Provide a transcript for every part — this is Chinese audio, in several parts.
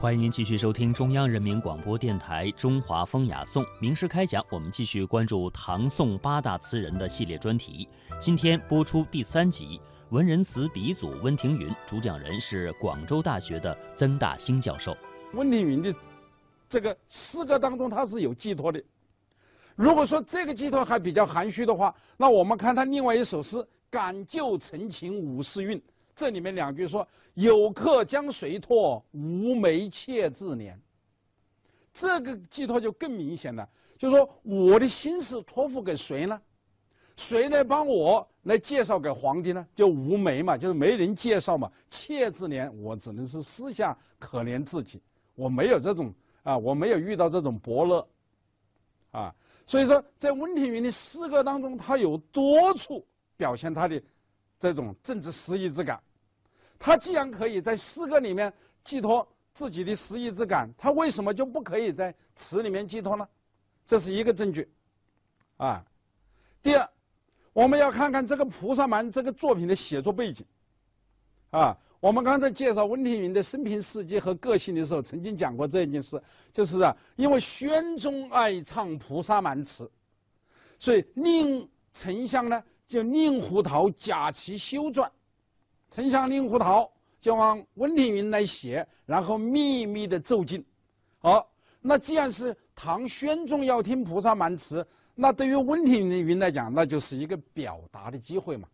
欢迎您继续收听中央人民广播电台《中华风雅颂》名师开讲。我们继续关注唐宋八大词人的系列专题。今天播出第三集，文人词鼻祖温庭筠，主讲人是广州大学的曾大兴教授。温庭筠的这个诗歌当中，他是有寄托的。如果说这个寄托还比较含蓄的话，那我们看他另外一首诗《感旧陈情五十韵》。这里面两句说：“有客将谁托？无媒妾自怜。”这个寄托就更明显了，就是说我的心事托付给谁呢？谁来帮我来介绍给皇帝呢？就无媒嘛，就是没人介绍嘛。妾自怜，我只能是私下可怜自己。我没有这种啊，我没有遇到这种伯乐啊。所以说，在温庭筠的诗歌当中，他有多处表现他的这种政治失意之感。他既然可以在诗歌里面寄托自己的诗意之感，他为什么就不可以在词里面寄托呢？这是一个证据，啊。第二，我们要看看这个《菩萨蛮》这个作品的写作背景，啊，我们刚才介绍温庭筠的生平事迹和个性的时候，曾经讲过这件事，就是啊，因为宣宗爱唱《菩萨蛮》词，所以令丞相呢就令狐桃假其修撰。丞相令狐桃就让温庭筠来写，然后秘密的奏进。好，那既然是唐宣宗要听《菩萨蛮》词，那对于温庭筠来讲，那就是一个表达的机会嘛。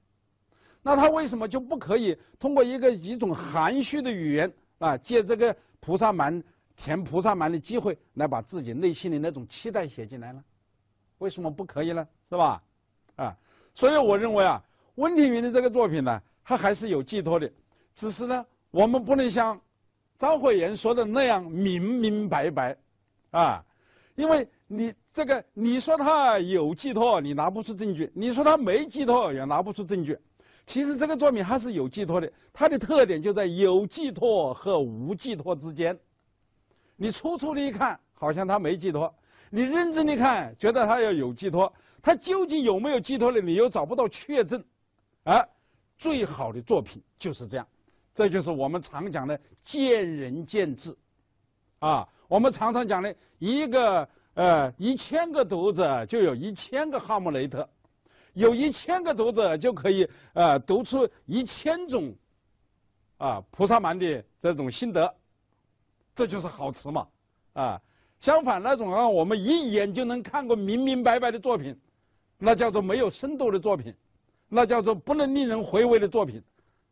那他为什么就不可以通过一个一种含蓄的语言啊，借这个《菩萨蛮》填《菩萨蛮》的机会，来把自己内心的那种期待写进来呢？为什么不可以呢？是吧？啊，所以我认为啊，温庭筠的这个作品呢。他还是有寄托的，只是呢，我们不能像张慧妍说的那样明明白白，啊，因为你这个你说他有寄托，你拿不出证据；你说他没寄托，也拿不出证据。其实这个作品它是有寄托的，它的特点就在有寄托和无寄托之间。你粗粗的一看，好像他没寄托；你认真的看，觉得他要有寄托。他究竟有没有寄托的？你又找不到确证，啊。最好的作品就是这样，这就是我们常讲的见仁见智，啊，我们常常讲的一个呃一千个读者就有一千个哈姆雷特，有一千个读者就可以呃读出一千种啊菩萨蛮的这种心得，这就是好词嘛，啊，相反那种让我们一眼就能看过明明白白的作品，那叫做没有深度的作品。那叫做不能令人回味的作品，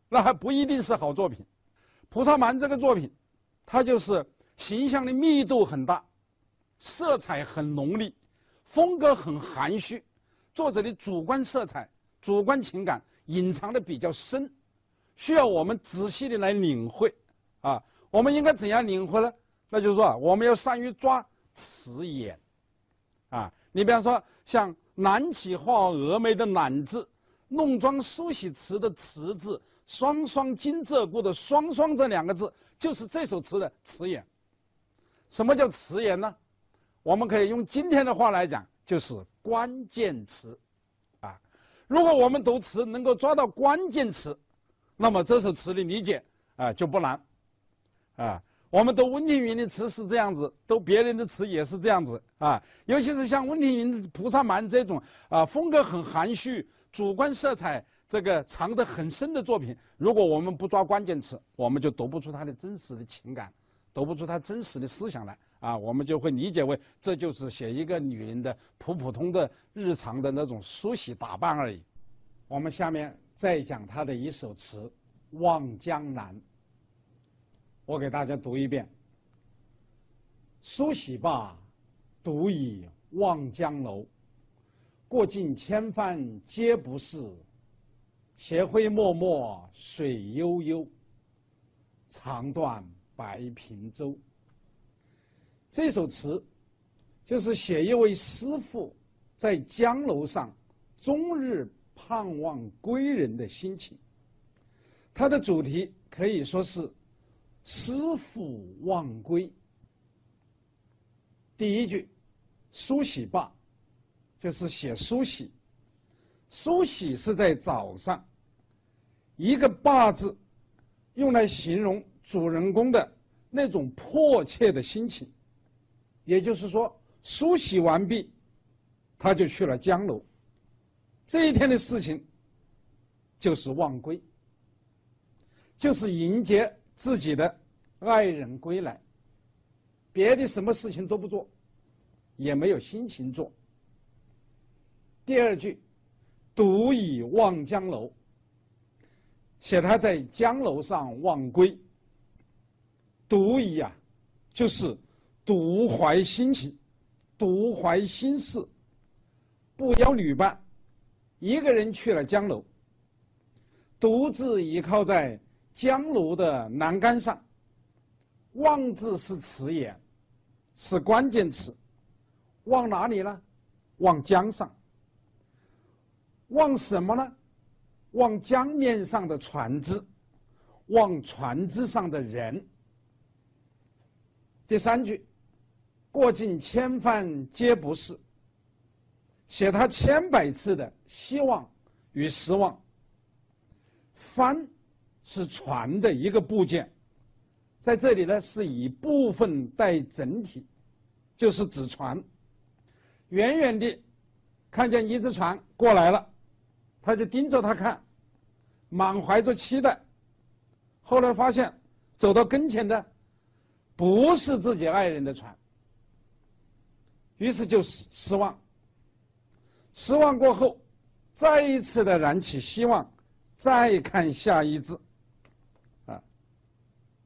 那还不一定是好作品。《菩萨蛮》这个作品，它就是形象的密度很大，色彩很浓丽，风格很含蓄，作者的主观色彩、主观情感隐藏的比较深，需要我们仔细的来领会。啊，我们应该怎样领会呢？那就是说，我们要善于抓词眼。啊，你比方说像“南起画峨眉”的“南”字。弄妆梳洗词的“词”字，双双金鹧鸪的“双双”这两个字，就是这首词的词眼。什么叫词眼呢？我们可以用今天的话来讲，就是关键词。啊，如果我们读词能够抓到关键词，那么这首词的理解啊就不难。啊，我们读温庭筠的词是这样子，读别人的词也是这样子啊。尤其是像温庭筠《菩萨蛮》这种啊，风格很含蓄。主观色彩这个藏得很深的作品，如果我们不抓关键词，我们就读不出他的真实的情感，读不出他真实的思想来啊，我们就会理解为这就是写一个女人的普普通的日常的那种梳洗打扮而已。我们下面再讲他的一首词《望江南》，我给大家读一遍：梳洗罢，独倚望江楼。过尽千帆皆不是，斜晖脉脉水悠悠。长断白平洲。这首词就是写一位师傅在江楼上终日盼望归人的心情。它的主题可以说是师傅望归。第一句，梳洗罢。就是写梳洗，梳洗是在早上，一个“罢”字，用来形容主人公的那种迫切的心情。也就是说，梳洗完毕，他就去了江楼。这一天的事情就是望归，就是迎接自己的爱人归来。别的什么事情都不做，也没有心情做。第二句，独倚望江楼，写他在江楼上望归。独倚啊，就是独怀心情，独怀心事，不邀旅伴，一个人去了江楼，独自倚靠在江楼的栏杆上。望字是词眼，是关键词。望哪里呢？望江上。望什么呢？望江面上的船只，望船只上的人。第三句，过尽千帆皆不是，写他千百次的希望与失望。帆是船的一个部件，在这里呢是以部分带整体，就是指船。远远地看见一只船过来了。他就盯着他看，满怀着期待。后来发现，走到跟前的不是自己爱人的船，于是就失失望。失望过后，再一次的燃起希望，再看下一字，啊，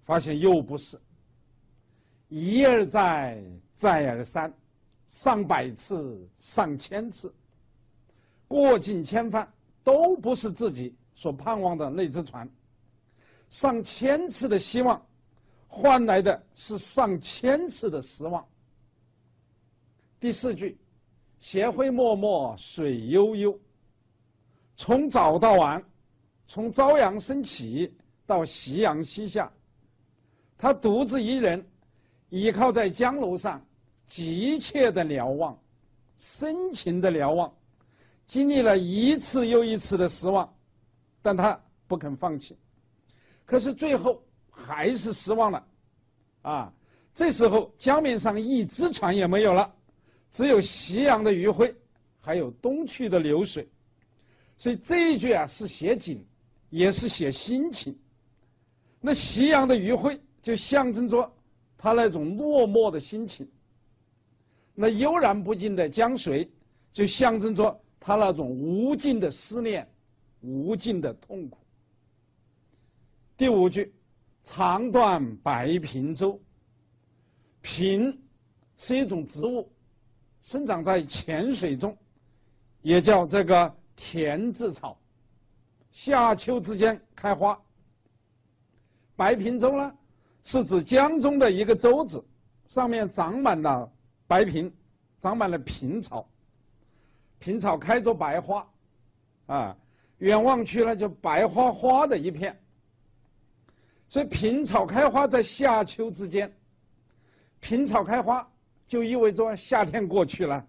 发现又不是。一而再，再而三，上百次，上千次，过尽千帆。都不是自己所盼望的那只船，上千次的希望，换来的是上千次的失望。第四句，斜晖脉脉水悠悠。从早到晚，从朝阳升起到夕阳西下，他独自一人，倚靠在江楼上，急切的瞭望，深情的瞭望。经历了一次又一次的失望，但他不肯放弃。可是最后还是失望了，啊！这时候江面上一只船也没有了，只有夕阳的余晖，还有东去的流水。所以这一句啊是写景，也是写心情。那夕阳的余晖就象征着他那种落寞的心情。那悠然不尽的江水就象征着。他那种无尽的思念，无尽的痛苦。第五句，长断白萍洲。平是一种植物，生长在浅水中，也叫这个田字草，夏秋之间开花。白平洲呢，是指江中的一个洲子，上面长满了白萍，长满了平草。平草开着白花，啊，远望去呢就白花花的一片。所以平草开花在夏秋之间，平草开花就意味着夏天过去了，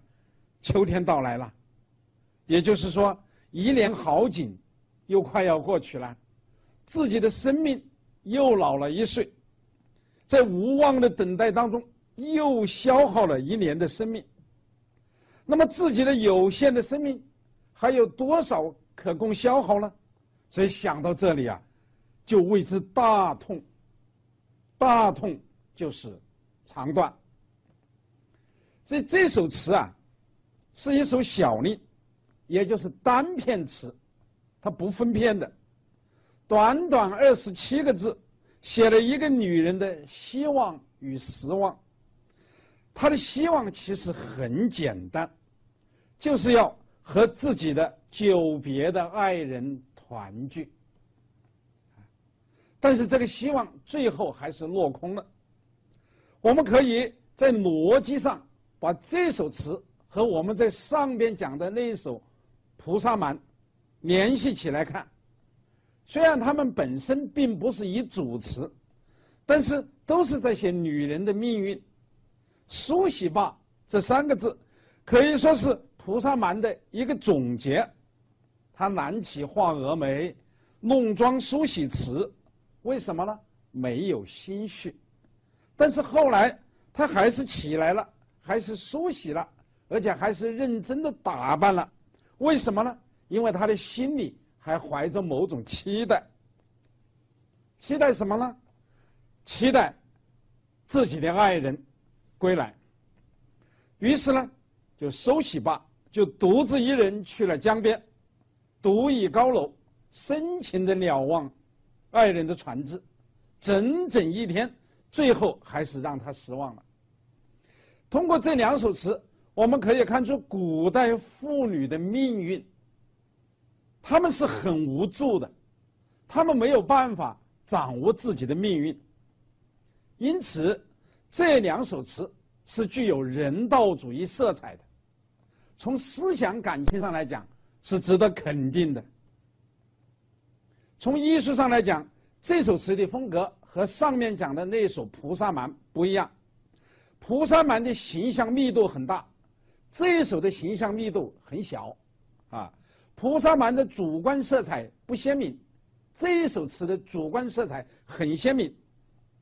秋天到来了，也就是说一年好景又快要过去了，自己的生命又老了一岁，在无望的等待当中又消耗了一年的生命。那么自己的有限的生命还有多少可供消耗呢？所以想到这里啊，就为之大痛。大痛就是肠断。所以这首词啊，是一首小令，也就是单片词，它不分篇的，短短二十七个字，写了一个女人的希望与失望。她的希望其实很简单。就是要和自己的久别的爱人团聚，但是这个希望最后还是落空了。我们可以在逻辑上把这首词和我们在上边讲的那一首《菩萨蛮》联系起来看，虽然他们本身并不是一组词，但是都是在写女人的命运。梳洗吧这三个字，可以说是。菩萨蛮的一个总结，他难起画蛾眉，弄妆梳洗词，为什么呢？没有心绪，但是后来他还是起来了，还是梳洗了，而且还是认真的打扮了。为什么呢？因为他的心里还怀着某种期待。期待什么呢？期待自己的爱人归来。于是呢，就收起罢，就独自一人去了江边，独倚高楼，深情的瞭望爱人的船只，整整一天，最后还是让他失望了。通过这两首词，我们可以看出古代妇女的命运。她们是很无助的，她们没有办法掌握自己的命运。因此，这两首词。是具有人道主义色彩的，从思想感情上来讲是值得肯定的。从艺术上来讲，这首词的风格和上面讲的那首《菩萨蛮》不一样，《菩萨蛮》的形象密度很大，这一首的形象密度很小，啊，《菩萨蛮》的主观色彩不鲜明，这一首词的主观色彩很鲜明，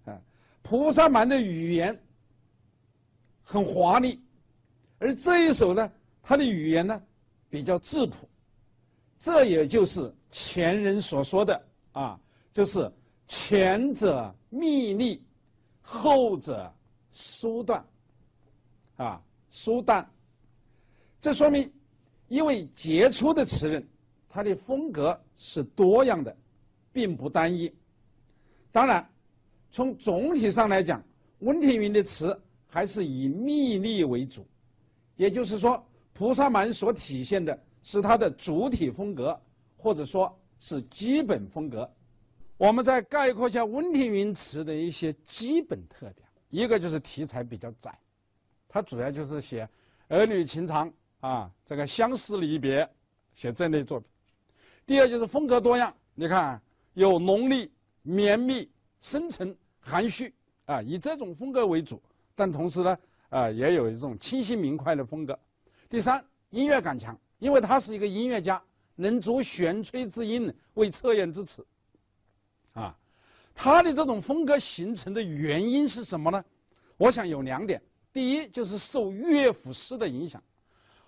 啊，《菩萨蛮》的语言。很华丽，而这一首呢，它的语言呢比较质朴，这也就是前人所说的啊，就是前者密丽，后者疏淡，啊，疏淡。这说明一位杰出的词人，他的风格是多样的，并不单一。当然，从总体上来讲，温庭筠的词。还是以密丽为主，也就是说，《菩萨蛮》所体现的是它的主体风格，或者说是基本风格。我们再概括一下温庭筠词的一些基本特点：一个就是题材比较窄，它主要就是写儿女情长啊，这个相思离别，写这类作品；第二就是风格多样，你看有浓丽、绵密、深沉、含蓄啊，以这种风格为主。但同时呢，啊，也有一种清新明快的风格。第三，音乐感强，因为他是一个音乐家，能作弦吹之音，为测验之词。啊，他的这种风格形成的原因是什么呢？我想有两点。第一，就是受乐府诗的影响。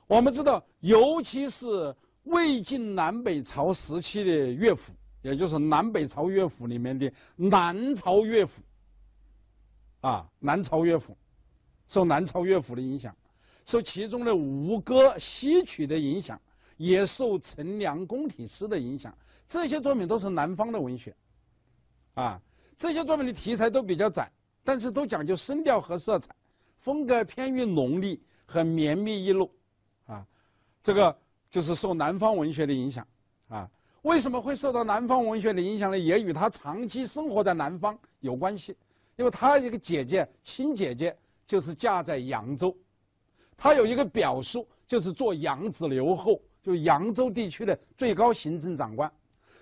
我们知道，尤其是魏晋南北朝时期的乐府，也就是南北朝乐府里面的南朝乐府。啊，南朝乐府，受南朝乐府的影响，受其中的吴歌、戏曲的影响，也受陈良宫体诗的影响。这些作品都是南方的文学，啊，这些作品的题材都比较窄，但是都讲究声调和色彩，风格偏于浓丽和绵密一路，啊，这个就是受南方文学的影响，啊，为什么会受到南方文学的影响呢？也与他长期生活在南方有关系。因为他一个姐姐，亲姐姐就是嫁在扬州，他有一个表叔，就是做扬子留后，就扬州地区的最高行政长官，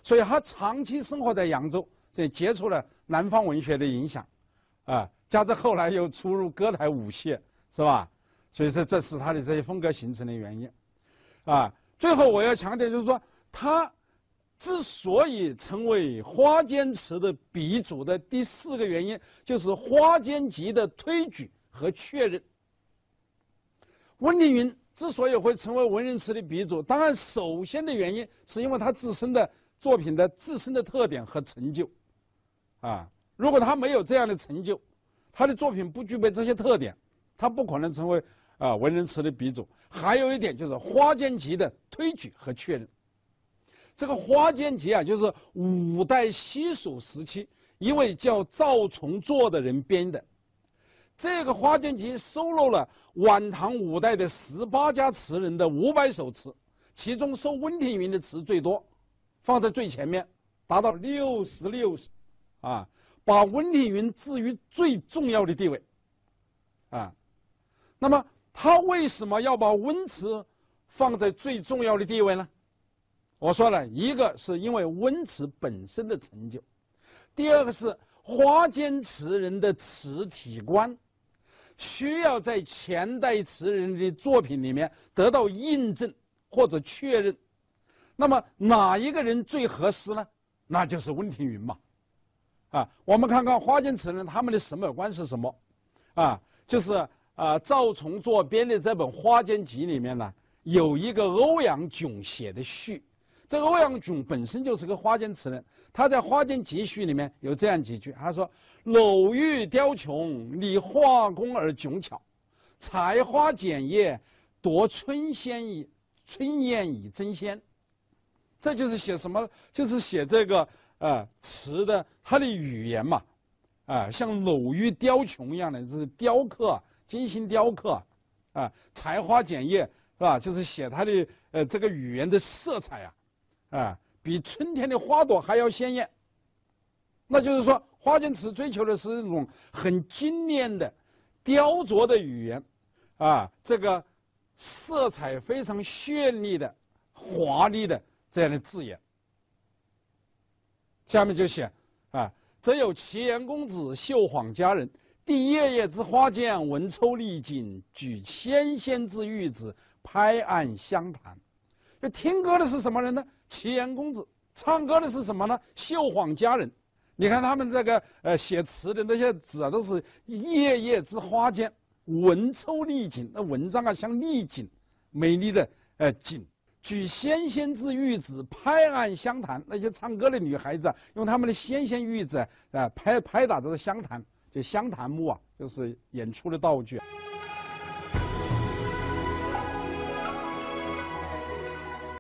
所以他长期生活在扬州，这接触了南方文学的影响，啊，加之后来又出入歌台舞榭，是吧？所以说这是他的这些风格形成的原因，啊，最后我要强调就是说他。之所以成为花间词的鼻祖的第四个原因，就是花间集的推举和确认。温庭筠之所以会成为文人词的鼻祖，当然首先的原因是因为他自身的作品的自身的特点和成就。啊，如果他没有这样的成就，他的作品不具备这些特点，他不可能成为啊文人词的鼻祖。还有一点就是花间集的推举和确认。这个《花间集》啊，就是五代西蜀时期一位叫赵崇作的人编的。这个《花间集》收录了晚唐五代的十八家词人的五百首词，其中收温庭筠的词最多，放在最前面，达到六十六首，啊，把温庭筠置于最重要的地位，啊，那么他为什么要把温词放在最重要的地位呢？我说了一个是因为温词本身的成就，第二个是花间词人的词体观，需要在前代词人的作品里面得到印证或者确认。那么哪一个人最合适呢？那就是温庭筠嘛，啊，我们看看花间词人他们的审美观是什么？啊，就是啊，赵崇作编的这本《花间集》里面呢，有一个欧阳炯写的序。这个欧阳炯本身就是个花间词人，他在《花间集序》里面有这样几句，他说：“偶遇雕琼，拟画工而迥巧，采花剪叶，夺春鲜以春燕以争先。”这就是写什么？就是写这个呃词的它的语言嘛，啊，像偶遇雕琼一样的，是雕刻，精心雕刻，啊，采花剪叶是吧？就是写它的呃这个语言的色彩啊。啊，比春天的花朵还要鲜艳。那就是说，花间词追求的是那种很精炼的、雕琢的语言，啊，这个色彩非常绚丽的、华丽的这样的字眼。下面就写啊，则有齐颜公子绣晃佳人，递叶叶之花间，文抽丽景，举纤纤之玉子，拍案相谈。听歌的是什么人呢？齐颜公子。唱歌的是什么呢？秀晃佳人。你看他们这个呃写词的那些字啊，都是叶叶之花间，文抽丽景。那文章啊，像丽景，美丽的呃景。举纤纤之玉指，拍案相弹。那些唱歌的女孩子啊，用他们的纤纤玉指啊，拍拍打着湘潭，就湘潭木啊，就是演出的道具。